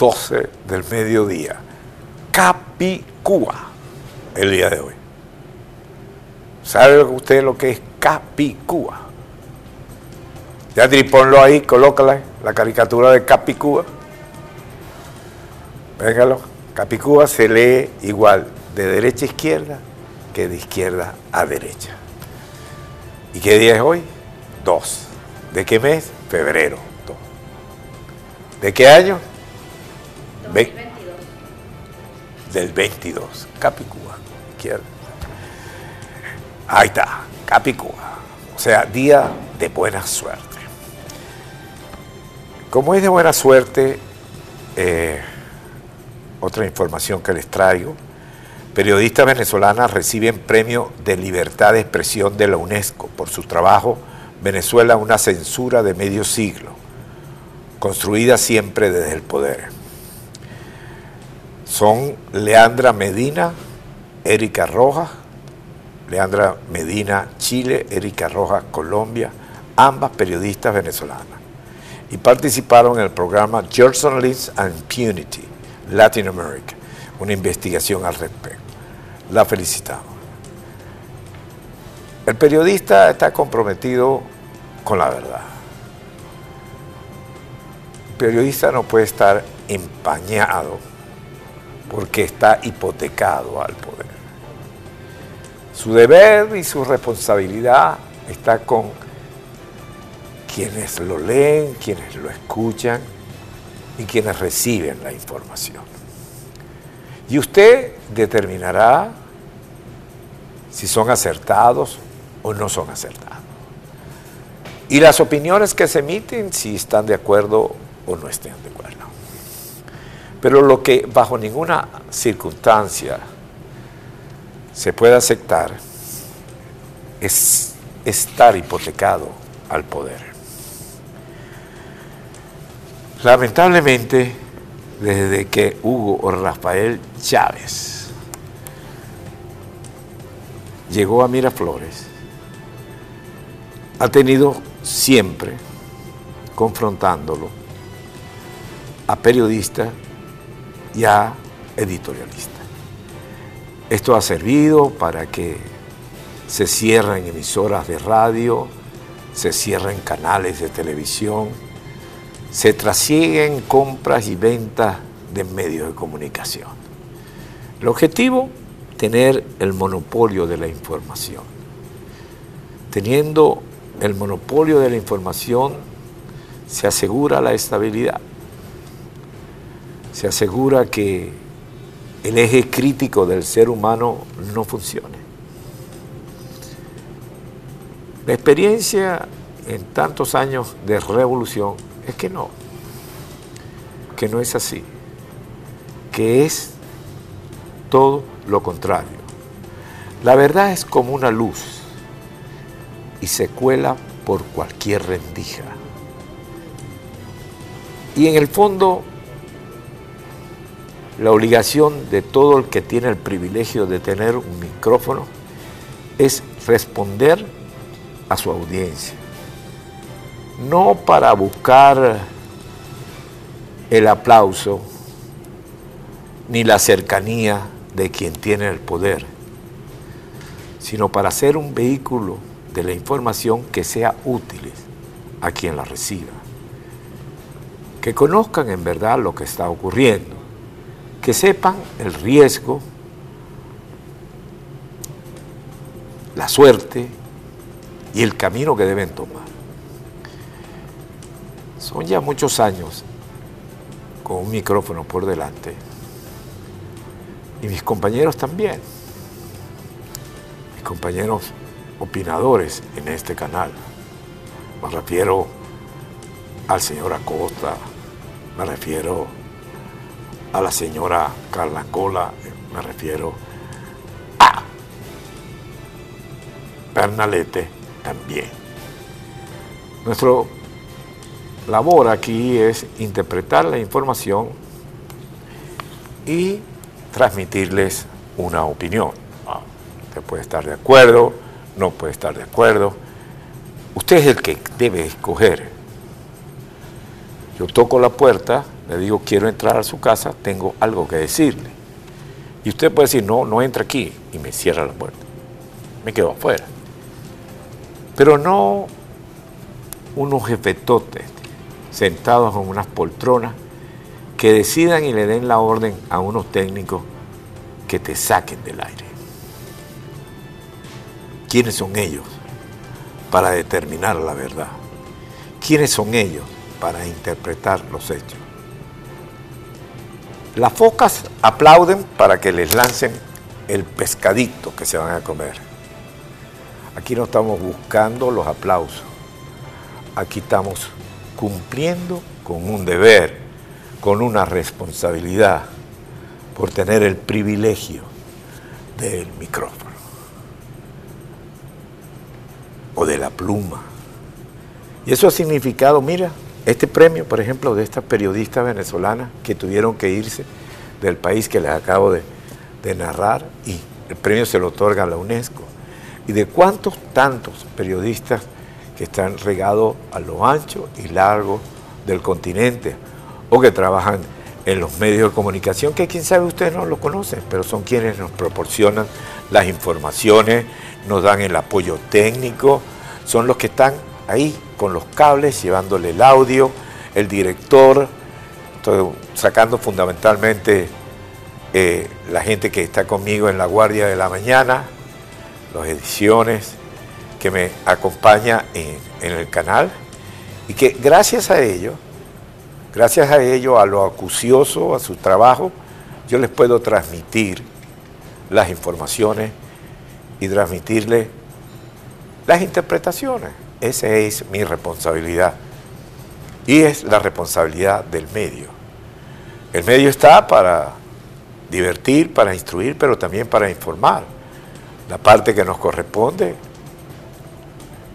12 del mediodía. Capicúa, el día de hoy. ¿Sabe usted lo que es Capicúa? Ya ponlo ahí, colócala, la caricatura de Capicúa. Véngalo. Capicúa se lee igual de derecha a izquierda que de izquierda a derecha. ¿Y qué día es hoy? Dos. ¿De qué mes? Febrero. ¿De qué año? 2022. Del 22. Capicúa, izquierda. Ahí está, Capicúa. O sea, día de buena suerte. Como es de buena suerte, eh, otra información que les traigo, periodistas venezolanas reciben premio de libertad de expresión de la UNESCO por su trabajo Venezuela una censura de medio siglo, construida siempre desde el poder. Son Leandra Medina, Erika Rojas, Leandra Medina, Chile, Erika Rojas, Colombia, ambas periodistas venezolanas. Y participaron en el programa Journalists and Impunity, Latin America, una investigación al respecto. La felicitamos. El periodista está comprometido con la verdad. El periodista no puede estar empañado porque está hipotecado al poder. Su deber y su responsabilidad está con quienes lo leen, quienes lo escuchan y quienes reciben la información. Y usted determinará si son acertados o no son acertados. Y las opiniones que se emiten, si están de acuerdo o no estén de acuerdo. Pero lo que bajo ninguna circunstancia se puede aceptar es estar hipotecado al poder. Lamentablemente, desde que Hugo Rafael Chávez llegó a Miraflores, ha tenido siempre confrontándolo a periodistas y a editorialistas. Esto ha servido para que se cierren emisoras de radio, se cierren canales de televisión, se trasieguen compras y ventas de medios de comunicación. El objetivo, tener el monopolio de la información. Teniendo el monopolio de la información, se asegura la estabilidad, se asegura que el eje crítico del ser humano no funcione. La experiencia en tantos años de revolución es que no, que no es así, que es todo lo contrario. La verdad es como una luz y se cuela por cualquier rendija. Y en el fondo, la obligación de todo el que tiene el privilegio de tener un micrófono es responder a su audiencia no para buscar el aplauso ni la cercanía de quien tiene el poder, sino para ser un vehículo de la información que sea útil a quien la reciba. Que conozcan en verdad lo que está ocurriendo, que sepan el riesgo, la suerte y el camino que deben tomar. Son ya muchos años con un micrófono por delante. Y mis compañeros también. Mis compañeros opinadores en este canal. Me refiero al señor Acosta, me refiero a la señora Carla Cola, me refiero a Bernalete también. Nuestro labor aquí es interpretar la información y transmitirles una opinión. Ah, usted puede estar de acuerdo, no puede estar de acuerdo. Usted es el que debe escoger. Yo toco la puerta, le digo, quiero entrar a su casa, tengo algo que decirle. Y usted puede decir, no, no entra aquí, y me cierra la puerta. Me quedo afuera. Pero no unos jefetotes sentados en unas poltronas que decidan y le den la orden a unos técnicos que te saquen del aire. ¿Quiénes son ellos para determinar la verdad? ¿Quiénes son ellos para interpretar los hechos? Las focas aplauden para que les lancen el pescadito que se van a comer. Aquí no estamos buscando los aplausos. Aquí estamos cumpliendo con un deber, con una responsabilidad por tener el privilegio del micrófono o de la pluma. Y eso ha significado, mira, este premio, por ejemplo, de estas periodistas venezolanas que tuvieron que irse del país que les acabo de, narrar y el premio se lo otorga a la UNESCO. Y de cuántos tantos periodistas que están regados a lo ancho y largo del continente o que trabajan en los medios de comunicación, que quién sabe ustedes no lo conocen, pero son quienes nos proporcionan las informaciones, nos dan el apoyo técnico, son los que están ahí con los cables, llevándole el audio, el director, estoy sacando fundamentalmente eh, la gente que está conmigo en la guardia de la mañana, las ediciones, que me acompaña en, en el canal y que gracias a ello, gracias a ello, a lo acucioso, a su trabajo, yo les puedo transmitir las informaciones y transmitirles las interpretaciones. Esa es mi responsabilidad. Y es la responsabilidad del medio. El medio está para divertir, para instruir, pero también para informar. La parte que nos corresponde,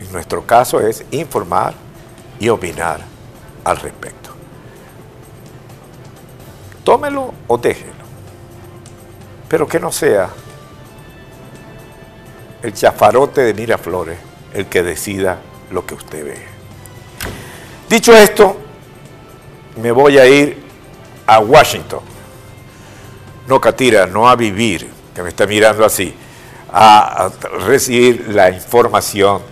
en nuestro caso, es informar y opinar al respecto. Tómelo o déjelo, pero que no sea el chafarote de Miraflores el que decida lo que usted ve. Dicho esto, me voy a ir a Washington, no Catira, no a vivir, que me está mirando así, a, a recibir la información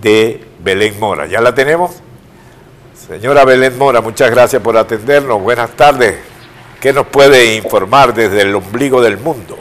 de Belén Mora. ¿Ya la tenemos? Señora Belén Mora, muchas gracias por atendernos. Buenas tardes. ¿Qué nos puede informar desde el ombligo del mundo?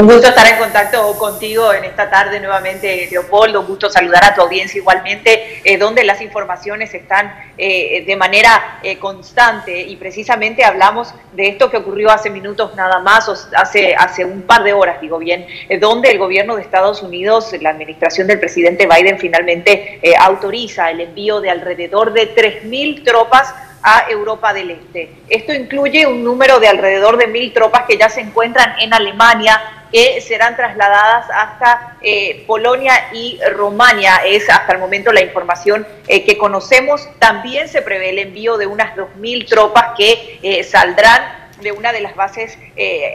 Un gusto estar en contacto contigo en esta tarde nuevamente, Leopoldo. Un gusto saludar a tu audiencia igualmente, eh, donde las informaciones están eh, de manera eh, constante y precisamente hablamos de esto que ocurrió hace minutos nada más, o hace, hace un par de horas, digo bien, donde el gobierno de Estados Unidos, la administración del presidente Biden finalmente autoriza el envío de alrededor de 3.000 tropas a Europa del Este. Esto incluye un número de alrededor de mil tropas que ya se encuentran en Alemania, que serán trasladadas hasta eh, Polonia y Rumania. Es hasta el momento la información eh, que conocemos. También se prevé el envío de unas 2.000 tropas que eh, saldrán de una de las bases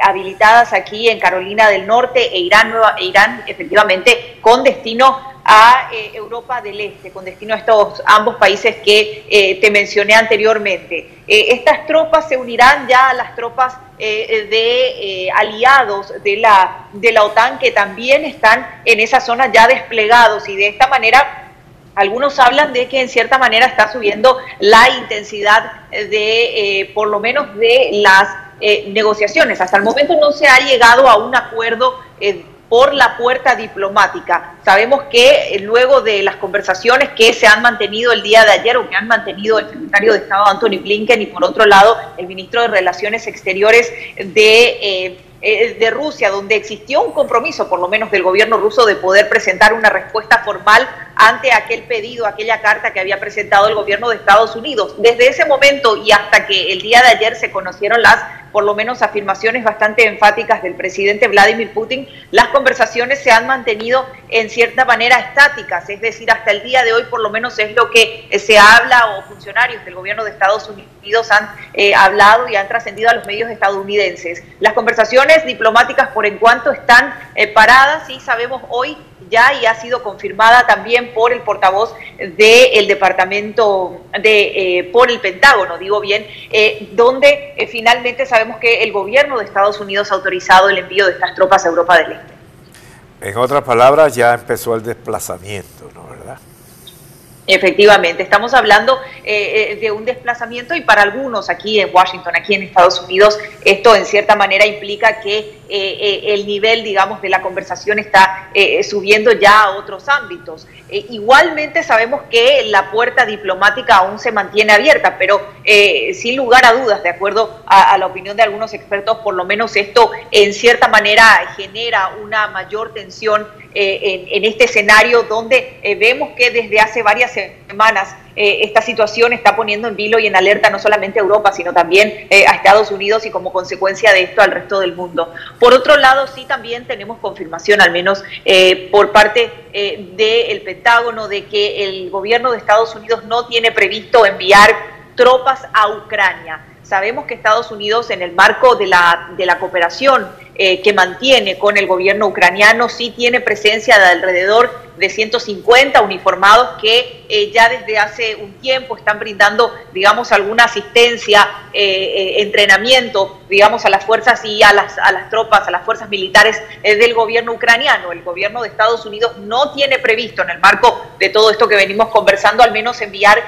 habilitadas aquí en Carolina del Norte e Irán, e Irán efectivamente con destino a eh, Europa del Este, con destino a estos ambos países que eh, te mencioné anteriormente. Eh, estas tropas se unirán ya a las tropas de aliados de la, de la OTAN que también están en esa zona ya desplegados y de esta manera algunos hablan de que en cierta manera está subiendo la intensidad de, por lo menos, de las negociaciones. Hasta el momento no se ha llegado a un acuerdo por la puerta diplomática. Sabemos que eh, luego de las conversaciones que se han mantenido el día de ayer o que han mantenido el secretario de Estado Anthony Blinken y por otro lado el ministro de Relaciones Exteriores de... Eh, eh, de Rusia, donde existió un compromiso, por lo menos del gobierno ruso, de poder presentar una respuesta formal ante aquel pedido, aquella carta que había presentado el gobierno de Estados Unidos. Desde ese momento y hasta que el día de ayer se conocieron las por lo menos afirmaciones bastante enfáticas del presidente Vladimir Putin, las conversaciones se han mantenido en cierta manera estáticas, es decir, hasta el día de hoy por lo menos es lo que eh, se habla o funcionarios del gobierno de Estados Unidos han eh, hablado y han trascendido a los medios estadounidenses. Las conversaciones diplomáticas por en cuanto están eh, paradas y sabemos hoy ya y ha sido confirmada también por el portavoz del departamento de eh, por el Pentágono, digo bien, donde finalmente sabemos que el gobierno de Estados Unidos ha autorizado el envío de estas tropas a Europa del Este. En otras palabras, ya empezó el desplazamiento, ¿no? Efectivamente, estamos hablando eh, eh, de un desplazamiento y para algunos aquí en Washington, aquí en Estados Unidos, esto en cierta manera implica que eh, el nivel, digamos, de la conversación está subiendo ya a otros ámbitos. igualmente sabemos que la puerta diplomática aún se mantiene abierta, pero sin lugar a dudas, de acuerdo a, la opinión de algunos expertos, por lo menos esto en cierta manera genera una mayor tensión en, en, este escenario donde vemos que desde hace varias semanas eh, esta situación está poniendo en vilo y en alerta no solamente a Europa, sino también eh, a Estados Unidos y como consecuencia de esto al resto del mundo. Por otro lado, sí también tenemos confirmación, al menos eh, por parte del Pentágono, de que el gobierno de Estados Unidos no tiene previsto enviar tropas a Ucrania. Sabemos que Estados Unidos, en el marco de la, de la cooperación que mantiene con el gobierno ucraniano, sí tiene presencia de alrededor de 150 uniformados que eh, ya desde hace un tiempo están brindando, digamos, alguna asistencia, eh, entrenamiento, digamos, a las fuerzas y a las, a las tropas, a las fuerzas militares del gobierno ucraniano. El gobierno de Estados Unidos no tiene previsto, en el marco de todo esto que venimos conversando, al menos enviar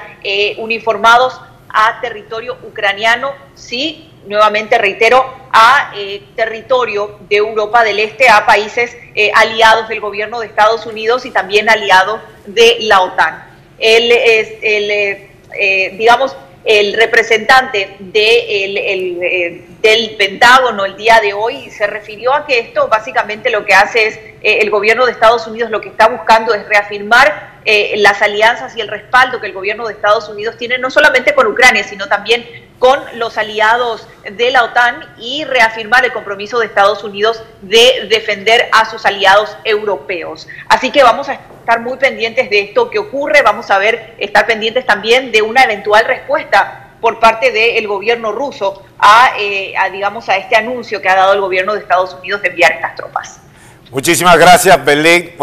uniformados a territorio ucraniano, sí, nuevamente reitero, a eh, territorio de Europa del Este, a países eh, aliados del gobierno de Estados Unidos y también aliados de la OTAN. El, el eh, digamos, el representante de del Pentágono el día de hoy se refirió a que esto básicamente lo que hace es, el gobierno de Estados Unidos lo que está buscando es reafirmar las alianzas y el respaldo que el gobierno de Estados Unidos tiene no solamente con Ucrania, sino también con los aliados de la OTAN y reafirmar el compromiso de Estados Unidos de defender a sus aliados europeos. Así que vamos a estar muy pendientes de esto que ocurre, vamos a ver, estar pendientes también de una eventual respuesta por parte del gobierno ruso a, eh, digamos, a este anuncio que ha dado el gobierno de Estados Unidos de enviar estas tropas. Muchísimas gracias, Belén.